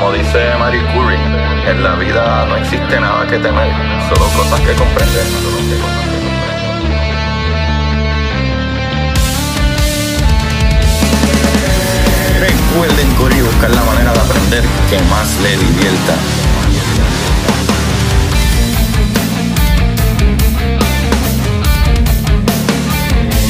Como dice Marie Curie, en la vida no existe nada que temer, solo cosas que comprender. Recuerden correr buscar la manera de aprender que más le divierta.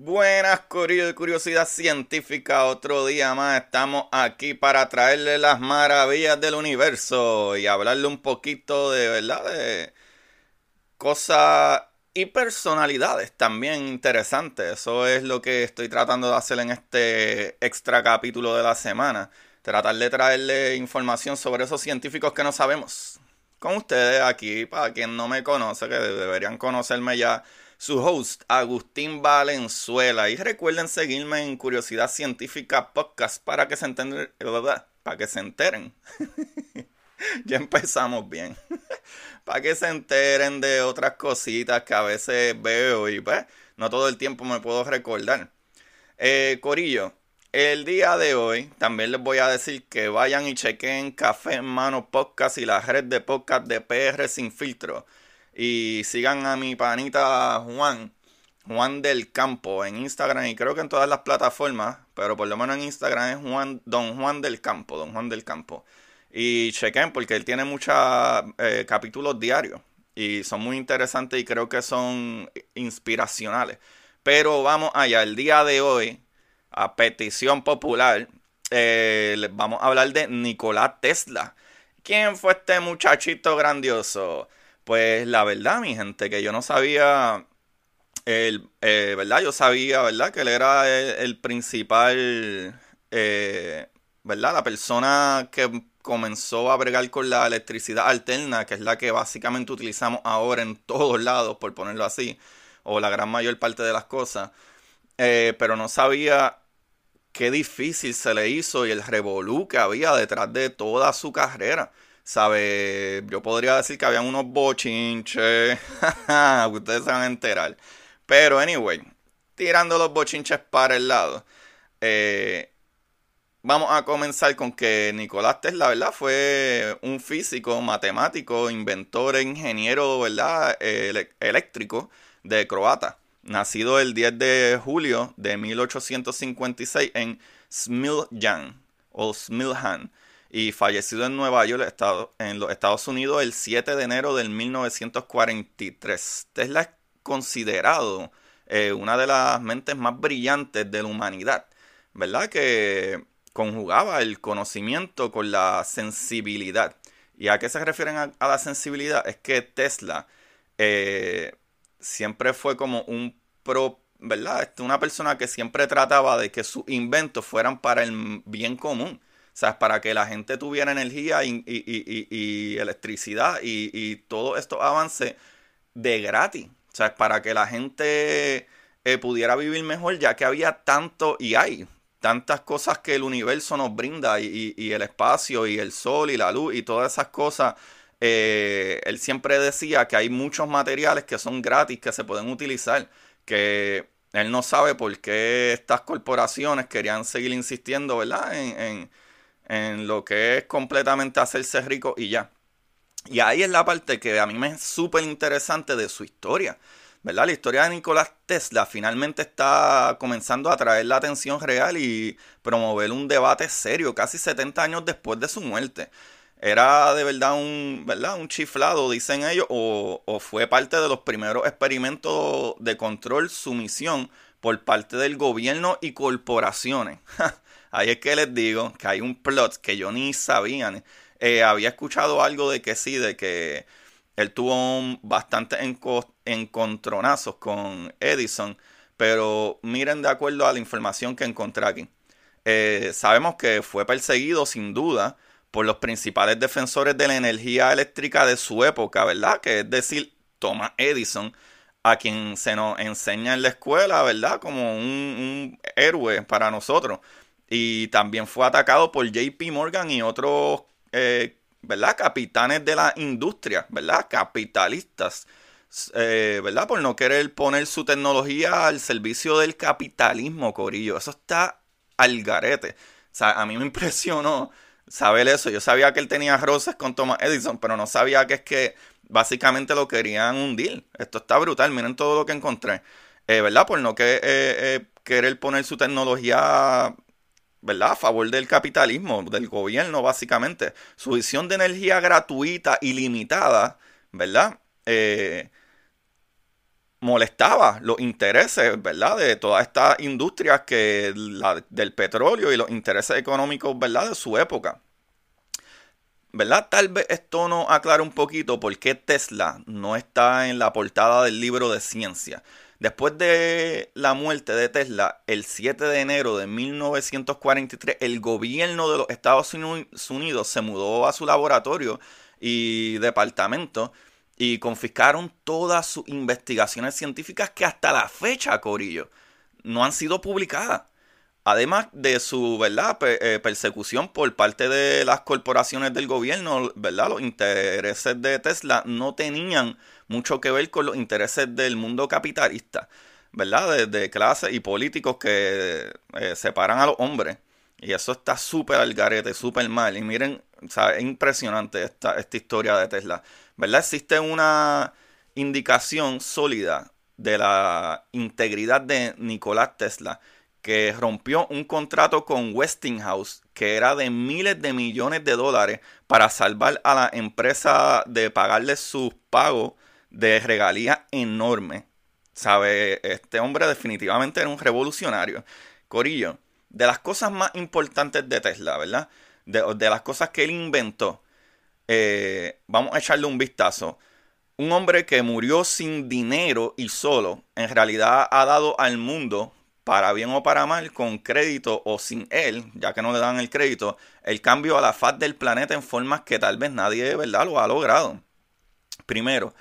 Buenas, Curiosidad Científica. Otro día más estamos aquí para traerle las maravillas del universo y hablarle un poquito de verdad de cosas y personalidades también interesantes. Eso es lo que estoy tratando de hacer en este extra capítulo de la semana. Tratar de traerle información sobre esos científicos que no sabemos. Con ustedes aquí, para quien no me conoce, que deberían conocerme ya su host, Agustín Valenzuela. Y recuerden seguirme en Curiosidad Científica Podcast para que se enteren, para que se enteren. ya empezamos bien. para que se enteren de otras cositas que a veces veo y pues no todo el tiempo me puedo recordar. Eh, Corillo, el día de hoy también les voy a decir que vayan y chequen Café en Mano Podcast y la red de podcast de PR Sin Filtro. Y sigan a mi panita Juan, Juan del Campo, en Instagram y creo que en todas las plataformas, pero por lo menos en Instagram es Juan, Don Juan del Campo, Don Juan del Campo. Y chequen porque él tiene muchos eh, capítulos diarios y son muy interesantes y creo que son inspiracionales. Pero vamos allá, el día de hoy, a petición popular, eh, les vamos a hablar de Nicolás Tesla. ¿Quién fue este muchachito grandioso? Pues la verdad, mi gente, que yo no sabía, el, eh, ¿verdad? Yo sabía, ¿verdad? Que él era el, principal, eh, ¿verdad? La persona que comenzó a bregar con la electricidad alterna, que es la que básicamente utilizamos ahora en todos lados, por ponerlo así, o la gran mayor parte de las cosas. Eh, pero no sabía qué difícil se le hizo y el revolú que había detrás de toda su carrera. ¿Sabe? Yo podría decir que habían unos bochinches. Ustedes se van a enterar. Pero, anyway, tirando los bochinches para el lado. Eh, vamos a comenzar con que Nicolás Tesla, ¿verdad? Fue un físico, matemático, inventor ingeniero, ¿verdad? eléctrico de Croata. Nacido el 10 de julio de 1856 en Smiljan o Smiljan y fallecido en Nueva York, en los Estados Unidos, el 7 de enero del 1943. Tesla es considerado eh, una de las mentes más brillantes de la humanidad, ¿verdad? Que conjugaba el conocimiento con la sensibilidad. ¿Y a qué se refieren a, la sensibilidad? Es que Tesla eh, siempre fue como un pro, ¿verdad? Este, una persona que siempre trataba de que sus inventos fueran para el bien común. Sea, para que la gente tuviera energía y, electricidad y, todo esto avance de gratis. O sea, para que la gente eh, pudiera vivir mejor, ya que había tanto y hay tantas cosas que el universo nos brinda y, el espacio y el sol y la luz y todas esas cosas. Eh, él siempre decía que hay muchos materiales que son gratis, que se pueden utilizar, que él no sabe por qué estas corporaciones querían seguir insistiendo, ¿verdad? en en lo que es completamente hacerse rico y ya. Y ahí es la parte que a mí me es súper interesante de su historia. ¿verdad? La historia de Nicolás Tesla finalmente está comenzando a atraer la atención real y promover un debate serio casi 70 años después de su muerte. Era de verdad un, ¿verdad? un chiflado, dicen ellos, o, o fue parte de los primeros experimentos de control, sumisión por parte del gobierno y corporaciones. Ahí es que les digo que hay un plot que yo ni sabía. Eh, había escuchado algo de que sí, de que él tuvo bastante encontronazos con Edison, pero miren de acuerdo a la información que encontré aquí. Eh, sabemos que fue perseguido sin duda por los principales defensores de la energía eléctrica de su época, ¿verdad? Que es decir, Thomas Edison, a quien se nos enseña en la escuela, ¿verdad? Como un, héroe para nosotros. Y también fue atacado por JP Morgan y otros, eh, ¿verdad? Capitanes de la industria, ¿verdad? Capitalistas, eh, ¿verdad? Por no querer poner su tecnología al servicio del capitalismo, Corillo. Eso está al garete. O sea, a mí me impresionó saber eso. Yo sabía que él tenía roces con Thomas Edison, pero no sabía que es que básicamente lo querían hundir. Esto está brutal, miren todo lo que encontré. Eh, ¿Verdad? Por no que, querer poner su tecnología, ¿verdad? A favor del capitalismo, del gobierno, básicamente. Su visión de energía gratuita, ilimitada, ¿verdad? molestaba los intereses, ¿verdad? De todas estas industrias que del petróleo y los intereses económicos, ¿verdad? De su época. ¿verdad? Tal vez esto nos aclara un poquito por qué Tesla no está en la portada del libro de ciencia. Después de la muerte de Tesla, el 7 de enero de 1943, el gobierno de los Estados Unidos se mudó a su laboratorio y departamento y confiscaron todas sus investigaciones científicas que hasta la fecha, Corillo, no han sido publicadas. Además de su ¿verdad? Eh, persecución por parte de las corporaciones del gobierno, ¿verdad? los intereses de Tesla no tenían mucho que ver con los intereses del mundo capitalista, ¿verdad? de, clases y políticos que eh, separan a los hombres. Y eso está súper al garete, súper mal. Y miren, o es impresionante esta, esta historia de Tesla. ¿Verdad? Existe una indicación sólida de la integridad de Nicolás Tesla que rompió un contrato con Westinghouse que era de miles de millones de dólares para salvar a la empresa de pagarle sus pagos de regalías enormes. ¿Sabe? Este hombre definitivamente era un revolucionario. Corillo, de las cosas más importantes de Tesla, ¿verdad? De, las cosas que él inventó, eh, vamos a echarle un vistazo. Un hombre que murió sin dinero y solo, en realidad ha dado al mundo para bien o para mal, con crédito o sin él, ya que no le dan el crédito, el cambio a la faz del planeta en formas que tal vez nadie de verdad lo ha logrado. Primero,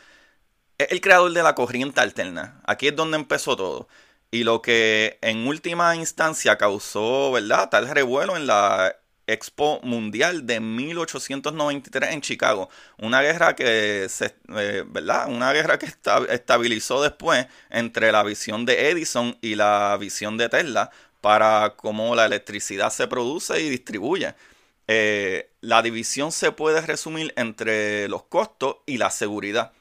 es el creador de la corriente alterna. Aquí es donde empezó todo. Y lo que en última instancia causó, ¿verdad? Tal revuelo en la Expo Mundial de 1893 en Chicago. Una guerra que se, eh, ¿verdad? Una guerra que estabilizó después entre la visión de Edison y la visión de Tesla para cómo la electricidad se produce y distribuye. Eh, la división se puede resumir entre los costos y la seguridad.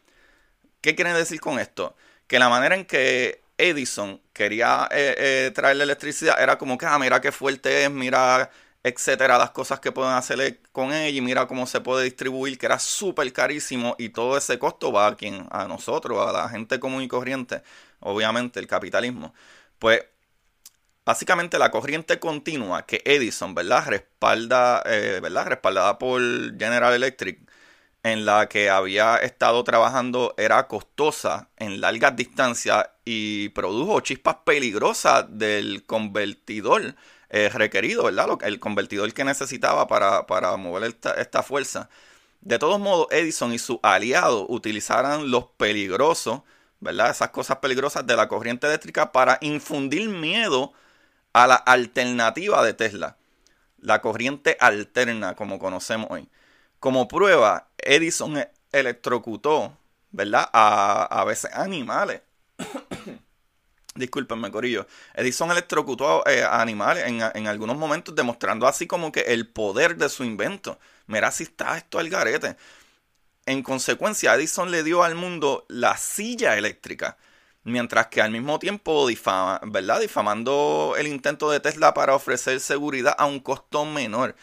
¿Qué quieren decir con esto? Que la manera en que Edison quería eh, traer la electricidad era como que, ah, mira qué fuerte es, mira etcétera, las cosas que pueden hacerle con ella y mira cómo se puede distribuir, que era súper carísimo y todo ese costo va a quien, a nosotros, a la gente común y corriente, obviamente el capitalismo. Pues básicamente la corriente continua que Edison, ¿verdad? Respalda, eh, ¿verdad? Respaldada por General Electric, en la que había estado trabajando era costosa en largas distancias y produjo chispas peligrosas del convertidor eh, requerido, ¿verdad? El convertidor que necesitaba para, para mover esta, esta, fuerza. De todos modos, Edison y sus aliados utilizaron los peligrosos, ¿verdad? Esas cosas peligrosas de la corriente eléctrica para infundir miedo a la alternativa de Tesla. La corriente alterna, como conocemos hoy. Como prueba, Edison electrocutó, ¿verdad? A, a veces animales Discúlpenme, Corillo. Edison electrocutó eh, a animales en, algunos momentos, demostrando así como que el poder de su invento. Mira si está esto al garete. En consecuencia, Edison le dio al mundo la silla eléctrica, mientras que al mismo tiempo difama, ¿verdad? difamando el intento de Tesla para ofrecer seguridad a un costo menor.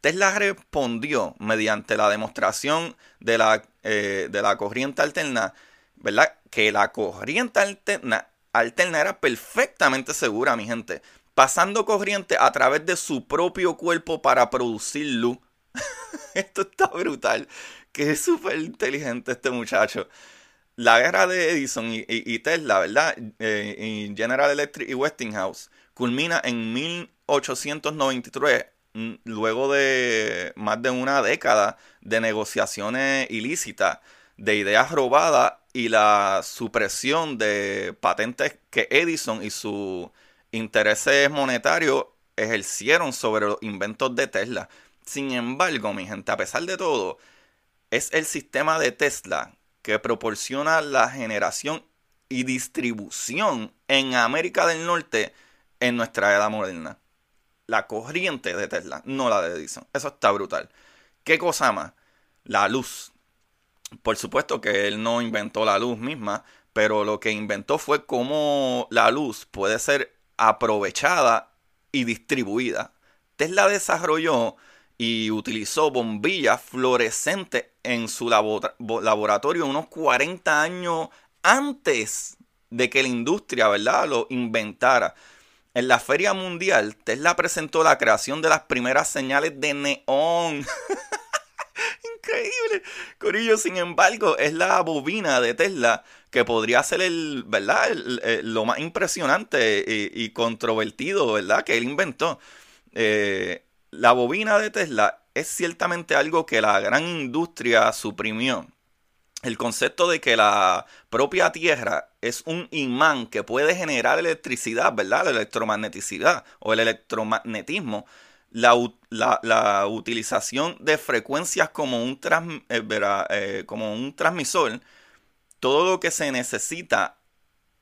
Tesla respondió mediante la demostración de la, eh, de la corriente alterna, ¿verdad? Que la corriente alterna alterna era perfectamente segura, mi gente, pasando corriente a través de su propio cuerpo para producir luz. Esto está brutal. Que es súper inteligente este muchacho. La guerra de Edison y, Tesla, ¿verdad? Eh, y General Electric y Westinghouse culmina en 1893, mm, luego de más de una década de negociaciones ilícitas de ideas robadas y la supresión de patentes que Edison y sus intereses monetarios ejercieron sobre los inventos de Tesla. Sin embargo, mi gente, a pesar de todo, es el sistema de Tesla que proporciona la generación y distribución en América del Norte en nuestra era moderna. La corriente de Tesla, no la de Edison. Eso está brutal. ¿Qué cosa más? La luz. Por supuesto que él no inventó la luz misma, pero lo que inventó fue cómo la luz puede ser aprovechada y distribuida. Tesla desarrolló y utilizó bombillas fluorescentes en su laboratorio unos 40 años antes de que la industria, ¿verdad?, lo inventara. En la Feria Mundial, Tesla presentó la creación de las primeras señales de neón. Increíble. Corillo, sin embargo, es la bobina de Tesla que podría ser el, ¿verdad? lo más impresionante y, controvertido, ¿verdad? Que él inventó. Eh, la bobina de Tesla es ciertamente algo que la gran industria suprimió. El concepto de que la propia Tierra es un imán que puede generar electricidad, ¿verdad? La electromagneticidad o el electromagnetismo. La, utilización de frecuencias como un, eh, eh, como un transmisor, todo lo que se necesita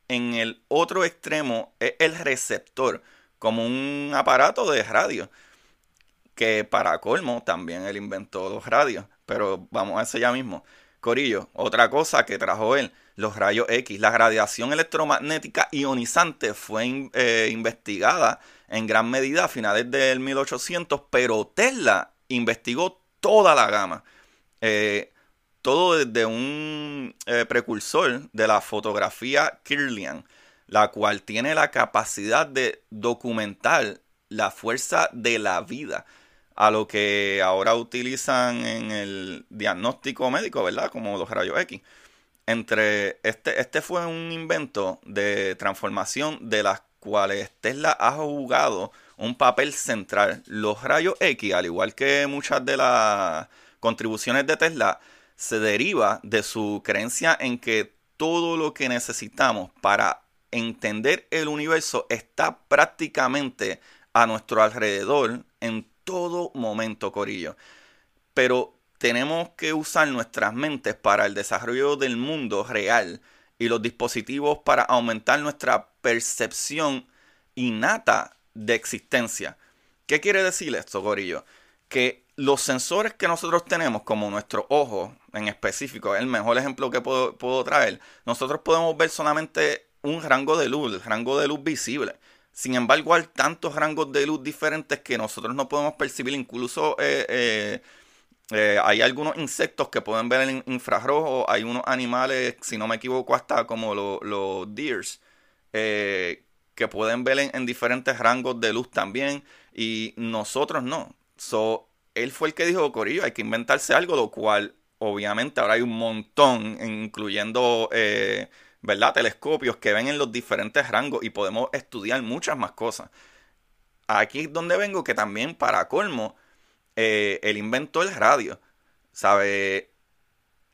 en el otro extremo es el receptor, como un aparato de radio que para colmo también él inventó los radios, pero vamos a eso ya mismo. Corillo, otra cosa que trajo él, los rayos X. La radiación electromagnética ionizante fue eh, investigada en gran medida a finales del 1800, pero Tesla investigó toda la gama. Eh, todo desde un eh, precursor de la fotografía Kirlian, la cual tiene la capacidad de documentar la fuerza de la vida a lo que ahora utilizan en el diagnóstico médico, ¿verdad? Como los rayos X. Entre este, este fue un invento de transformación de las cuales Tesla ha jugado un papel central. Los rayos X, al igual que muchas de las contribuciones de Tesla, se deriva de su creencia en que todo lo que necesitamos para entender el universo está prácticamente a nuestro alrededor en todo momento, Corillo. Pero tenemos que usar nuestras mentes para el desarrollo del mundo real y los dispositivos para aumentar nuestra percepción innata de existencia. ¿Qué quiere decir esto, Corillo? Que los sensores que nosotros tenemos, como nuestro ojo en específico, es el mejor ejemplo que puedo, puedo traer, nosotros podemos ver solamente un rango de luz, el rango de luz visible. Sin embargo, hay tantos rangos de luz diferentes que nosotros no podemos percibir. Incluso eh, eh, eh, hay algunos insectos que pueden ver en infrarrojo. Hay unos animales, si no me equivoco, hasta como los deers, que pueden ver en, diferentes rangos de luz también. Y nosotros no. So, él fue el que dijo, Corillo, hay que inventarse algo, lo cual obviamente ahora hay un montón, incluyendo ¿verdad? Telescopios que ven en los diferentes rangos y podemos estudiar muchas más cosas. Aquí es donde vengo que también para colmo, eh, él inventó el radio, ¿sabe?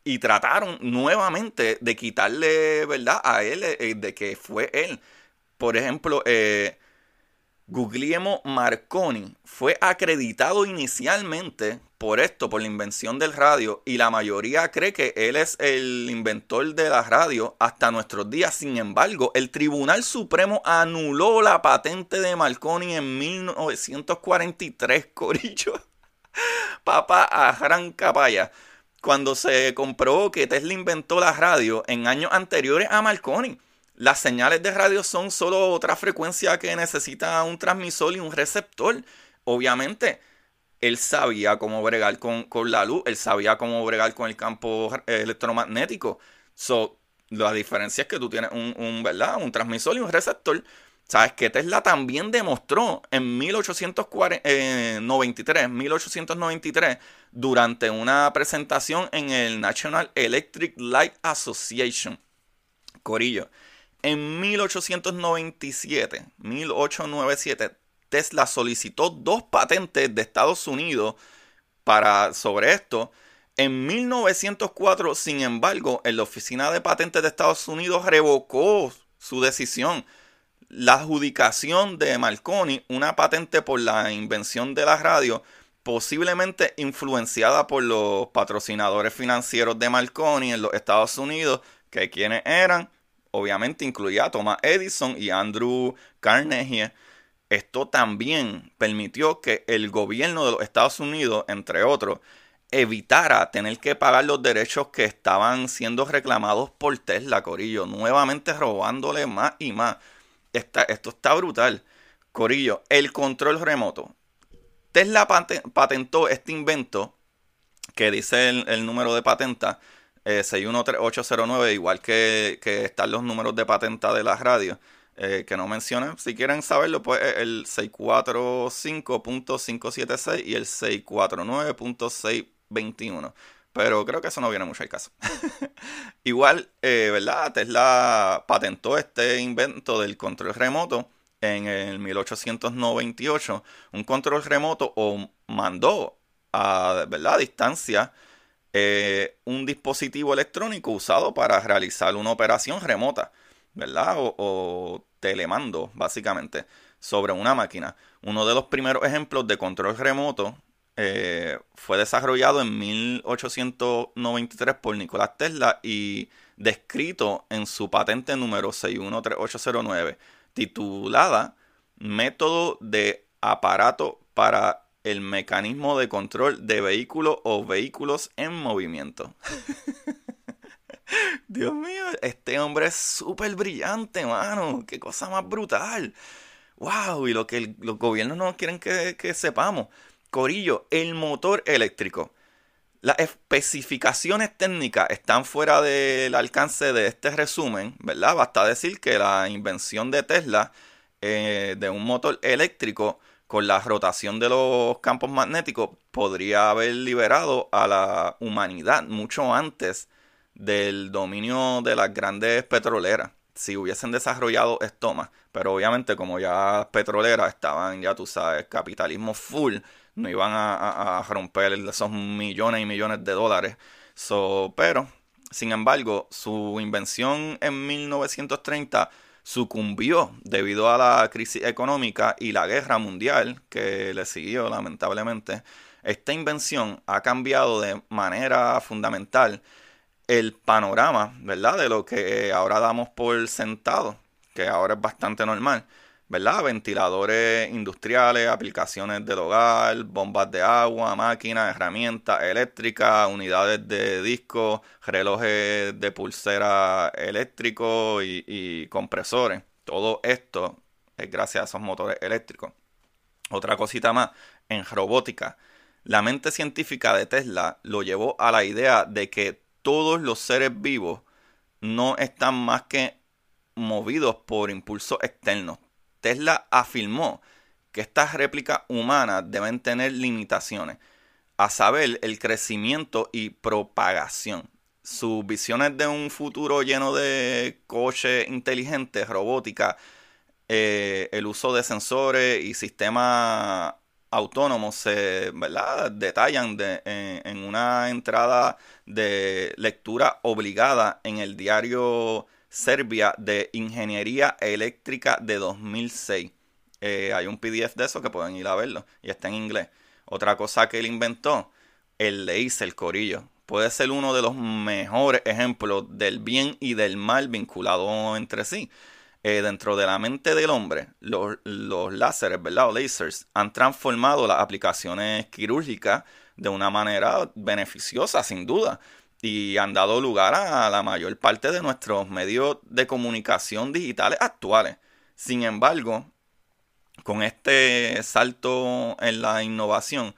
Y trataron nuevamente de quitarle, ¿verdad? A él, eh, de que fue él. Por ejemplo, eh, Guglielmo Marconi fue acreditado inicialmente por esto, por la invención del radio, y la mayoría cree que él es el inventor de la radio hasta nuestros días. Sin embargo, el Tribunal Supremo anuló la patente de Marconi en 1943, Corillo. Papá, arranca paya. Cuando se comprobó que Tesla inventó la radio en años anteriores a Marconi las señales de radio son solo otra frecuencia que necesita un transmisor y un receptor. Obviamente, él sabía cómo bregar con, la luz, él sabía cómo bregar con el campo electromagnético. So, la diferencia es que tú tienes un, ¿verdad? un transmisor y un receptor. Sabes que Tesla también demostró en 1893, 1893, durante una presentación en el National Electric Light Association. Corillo en 1897, 1897, Tesla solicitó dos patentes de Estados Unidos para, sobre esto. En 1904, sin embargo, en la Oficina de Patentes de Estados Unidos revocó su decisión. La adjudicación de Marconi, una patente por la invención de la radio, posiblemente influenciada por los patrocinadores financieros de Marconi en los Estados Unidos, que quienes eran, obviamente incluía a Thomas Edison y Andrew Carnegie. Esto también permitió que el gobierno de los Estados Unidos, entre otros, evitara tener que pagar los derechos que estaban siendo reclamados por Tesla, Corillo, nuevamente robándole más y más. esto está brutal. Corillo, el control remoto. Tesla patentó este invento que dice el, número de patenta, eh, 613809, igual que, que, están los números de patenta de las radios, eh, que no mencionan. Si quieren saberlo, pues el 645.576 y el 649.6 21. Pero creo que eso no viene mucho al caso. Igual, eh, ¿verdad? Tesla patentó este invento del control remoto en el 1898. Un control remoto o mandó a, ¿verdad? distancia eh, un dispositivo electrónico usado para realizar una operación remota, ¿verdad? O, telemando, básicamente, sobre una máquina. Uno de los primeros ejemplos de control remoto eh, fue desarrollado en 1893 por Nicolás Tesla y descrito en su patente número 613809, titulada Método de aparato para el mecanismo de control de vehículos o vehículos en movimiento. Dios mío, este hombre es súper brillante, mano. Qué cosa más brutal. Wow, y lo que los gobiernos no quieren que, que sepamos. Corillo, el motor eléctrico. Las especificaciones técnicas están fuera del alcance de este resumen, ¿verdad? Basta decir que la invención de Tesla eh, de un motor eléctrico con la rotación de los campos magnéticos podría haber liberado a la humanidad mucho antes del dominio de las grandes petroleras si hubiesen desarrollado esto más. Pero obviamente como ya petroleras estaban, ya tú sabes, capitalismo full, no iban a, romper esos millones y millones de dólares. So, pero, sin embargo, su invención en 1930 sucumbió debido a la crisis económica y la guerra mundial que le siguió lamentablemente. Esta invención ha cambiado de manera fundamental el panorama, ¿verdad? De lo que ahora damos por sentado, que ahora es bastante normal. ¿Verdad? Ventiladores industriales, aplicaciones del hogar, bombas de agua, máquinas, herramientas eléctricas, unidades de disco, relojes de pulsera eléctricos y, compresores. Todo esto es gracias a esos motores eléctricos. Otra cosita más, en robótica, la mente científica de Tesla lo llevó a la idea de que todos los seres vivos no están más que movidos por impulsos externos Tesla afirmó que estas réplicas humanas deben tener limitaciones, a saber, el crecimiento y propagación. Sus visiones de un futuro lleno de coches inteligentes, robótica, eh, el uso de sensores y sistemas autónomos se detallan en, una entrada de lectura obligada en el diario Serbia de Ingeniería Eléctrica de 2006. Eh, hay un PDF de eso que pueden ir a verlo y está en inglés. Otra cosa que él inventó, el el corillo. Puede ser uno de los mejores ejemplos del bien y del mal vinculado entre sí. Eh, dentro de la mente del hombre, los, los láseres, ¿verdad? O lasers, han transformado las aplicaciones quirúrgicas de una manera beneficiosa, sin duda y han dado lugar a la mayor parte de nuestros medios de comunicación digitales actuales. Sin embargo, con este salto en la innovación,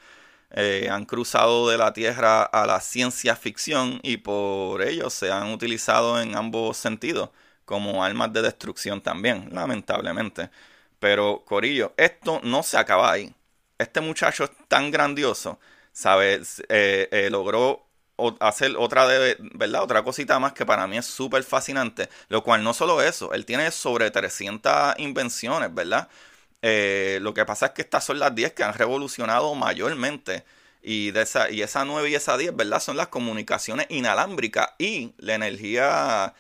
eh, han cruzado de la Tierra a la ciencia ficción y por ello se han utilizado en ambos sentidos como armas de destrucción también, lamentablemente. Pero Corillo, esto no se acaba ahí. Este muchacho es tan grandioso, ¿sabes? Eh, eh, logró hacer otra de, ¿verdad? Otra cosita más que para mí es súper fascinante, lo cual no solo eso, él tiene sobre 300 invenciones, ¿verdad? Eh, lo que pasa es que estas son las 10 que han revolucionado mayormente Y, de esa, y esa 9 y esa 10, ¿verdad? Son las comunicaciones inalámbricas y la energía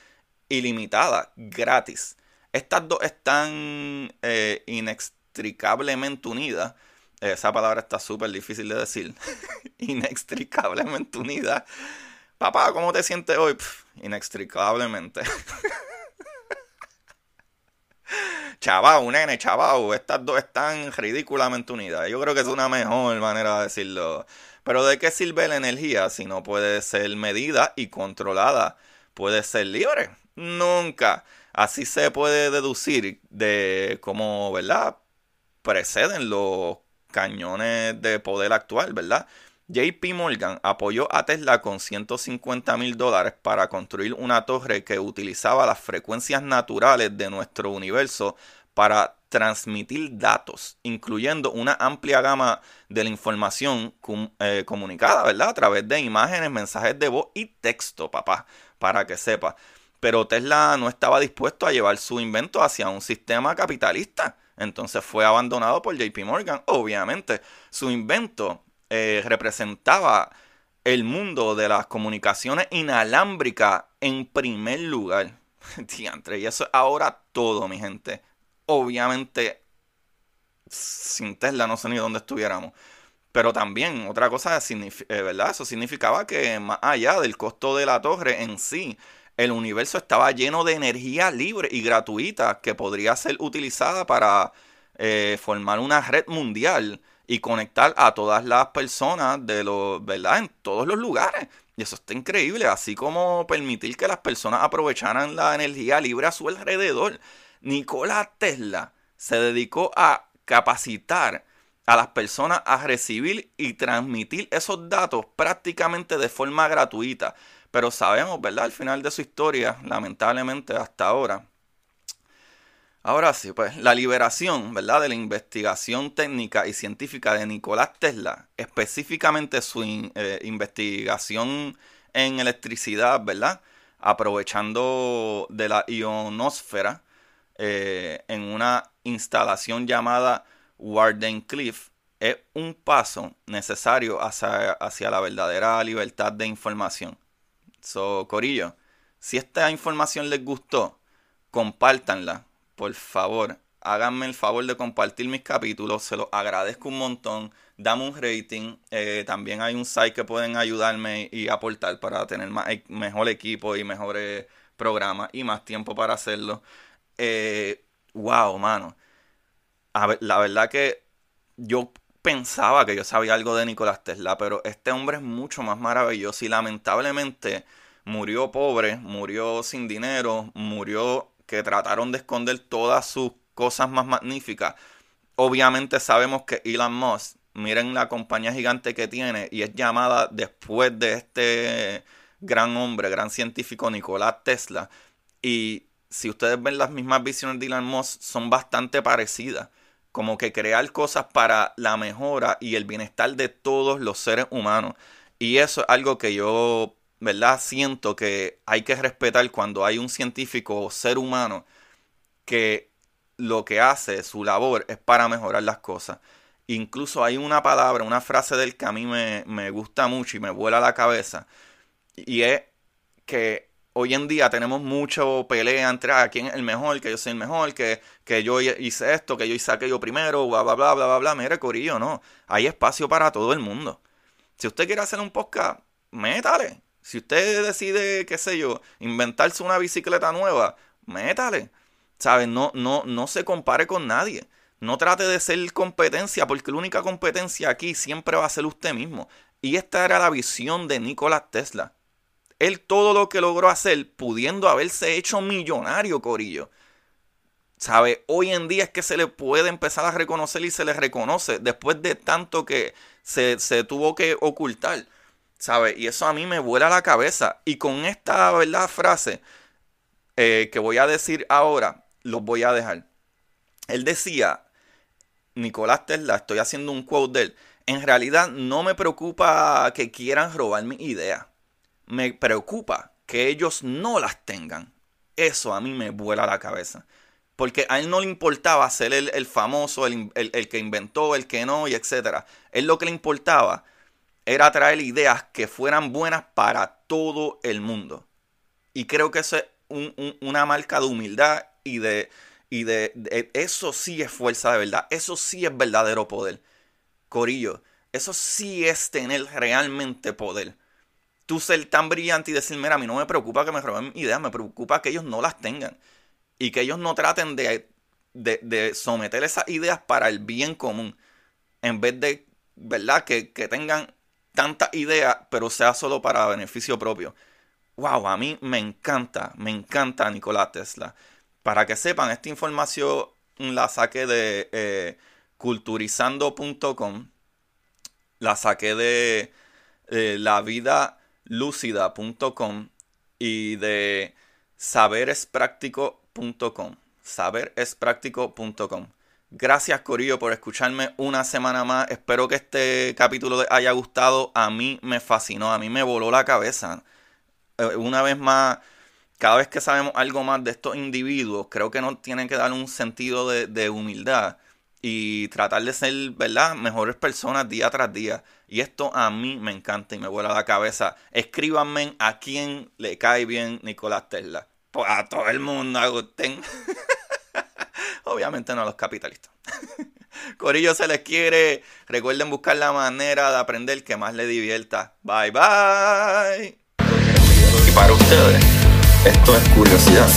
ilimitada, gratis. Estas dos están eh, inextricablemente unidas. Esa palabra está súper difícil de decir. inextricablemente unidas. Papá, ¿cómo te sientes hoy? inextricablemente. Chavau, nene, chavau, estas dos están ridículamente unidas. Yo creo que es una mejor manera de decirlo. Pero ¿de qué sirve la energía si no puede ser medida y controlada? ¿Puede ser libre? Nunca. Así se puede deducir de cómo, ¿verdad? Preceden los cañones de poder actual, ¿verdad? JP Morgan apoyó a Tesla con 150 mil dólares para construir una torre que utilizaba las frecuencias naturales de nuestro universo para transmitir datos, incluyendo una amplia gama de la información eh, comunicada, ¿verdad? A través de imágenes, mensajes de voz y texto, papá, para que sepa. Pero Tesla no estaba dispuesto a llevar su invento hacia un sistema capitalista. Entonces fue abandonado por JP Morgan. Obviamente, su invento eh, representaba el mundo de las comunicaciones inalámbricas en primer lugar. Diantre, y eso es ahora todo, mi gente. Obviamente, sin Tesla no sé ni dónde estuviéramos. Pero también, otra cosa, eh, ¿verdad? Eso significaba que más allá del costo de la torre en sí, el universo estaba lleno de energía libre y gratuita que podría ser utilizada para eh, formar una red mundial y conectar a todas las personas de los, ¿verdad? En todos los lugares. Y eso está increíble, así como permitir que las personas aprovecharan la energía libre a su alrededor. Nikola Tesla se dedicó a capacitar a las personas a recibir y transmitir esos datos prácticamente de forma gratuita. Pero sabemos, ¿verdad? Al final de su historia, lamentablemente hasta ahora, Ahora sí, pues la liberación, ¿verdad? De la investigación técnica y científica de Nicolás Tesla, específicamente su eh, investigación en electricidad, ¿verdad? Aprovechando de la ionosfera eh, en una instalación llamada Wardenclyffe, es un paso necesario hacia, hacia la verdadera libertad de información. So, Corillo, si esta información les gustó, compártanla por favor, háganme el favor de compartir mis capítulos, se los agradezco un montón. Dame un rating. Eh, también hay un site que pueden ayudarme y aportar para tener más, e, mejor equipo y mejores programas y más tiempo para hacerlo. Eh, wow, mano. la verdad que yo pensaba que yo sabía algo de Nicolás Tesla, pero este hombre es mucho más maravilloso y lamentablemente murió pobre, murió sin dinero, murió que trataron de esconder todas sus cosas más magníficas. Obviamente sabemos que Elon Musk, miren la compañía gigante que tiene y es llamada después de este gran hombre, gran científico Nicolás Tesla. Y si ustedes ven las mismas visiones de Elon Musk, son bastante parecidas. Como que crear cosas para la mejora y el bienestar de todos los seres humanos. Y eso es algo que yo ¿verdad? Siento que hay que respetar cuando hay un científico o ser humano que lo que hace, su labor, es para mejorar las cosas. Incluso hay una palabra, una frase del que a mí me, me gusta mucho y me vuela la cabeza. Y es que hoy en día tenemos mucho pelea entre ah, quién es el mejor, que yo soy el mejor, que, que yo hice esto, que yo hice aquello primero, bla, bla, bla, bla, bla, bla. Mire, Corillo, no. Hay espacio para todo el mundo. Si usted quiere hacer un podcast, métale. Si usted decide, qué sé yo, inventarse una bicicleta nueva, métale. ¿Sabes? No, no, no se compare con nadie. No trate de ser competencia, porque la única competencia aquí siempre va a ser usted mismo. Y esta era la visión de Nikola Tesla. Él todo lo que logró hacer, pudiendo haberse hecho millonario, Corillo. ¿Sabe? Hoy en día es que se le puede empezar a reconocer y se le reconoce después de tanto que se, se tuvo que ocultar. ¿Sabes? Y eso a mí me vuela la cabeza. Y con esta, ¿verdad? Frase eh, que voy a decir ahora, los voy a dejar. Él decía, Nicolás Tesla, estoy haciendo un quote de él. En realidad no me preocupa que quieran robar mi idea. Me preocupa que ellos no las tengan. Eso a mí me vuela la cabeza. Porque a él no le importaba ser el, famoso, el, el, que inventó, el que no, y etcétera. Él lo que le importaba era traer ideas que fueran buenas para todo el mundo. Y creo que eso es una marca de humildad y de, y de, Eso sí es fuerza de verdad. Eso sí es verdadero poder. Corillo, eso sí es tener realmente poder. Tú ser tan brillante y decir, mira, a mí no me preocupa que me roben ideas, me preocupa que ellos no las tengan. Y que ellos no traten de, de, someter esas ideas para el bien común. En vez de, ¿verdad? Que, que tengan tantas ideas, pero sea solo para beneficio propio. Wow, a mí me encanta, me encanta Nikola Tesla. Para que sepan, esta información la saqué de eh, culturizando.com, la saqué de eh, lavidalucida.com y de saberespráctico.com. Saberespráctico.com. Gracias Corillo por escucharme una semana más. Espero que este capítulo haya gustado. A mí me fascinó, a mí me voló la cabeza. Eh, una vez más, cada vez que sabemos algo más de estos individuos, creo que nos tienen que dar un sentido de, humildad y tratar de ser, ¿verdad?, mejores personas día tras día. Y esto a mí me encanta y me vuela la cabeza. Escríbanme a quién le cae bien Nicolás Tesla. Pues a todo el mundo, Agustín. Obviamente no a los capitalistas. Corillo se les quiere. Recuerden buscar la manera de aprender que más les divierta. Bye bye. Y para ustedes, esto es curiosidad.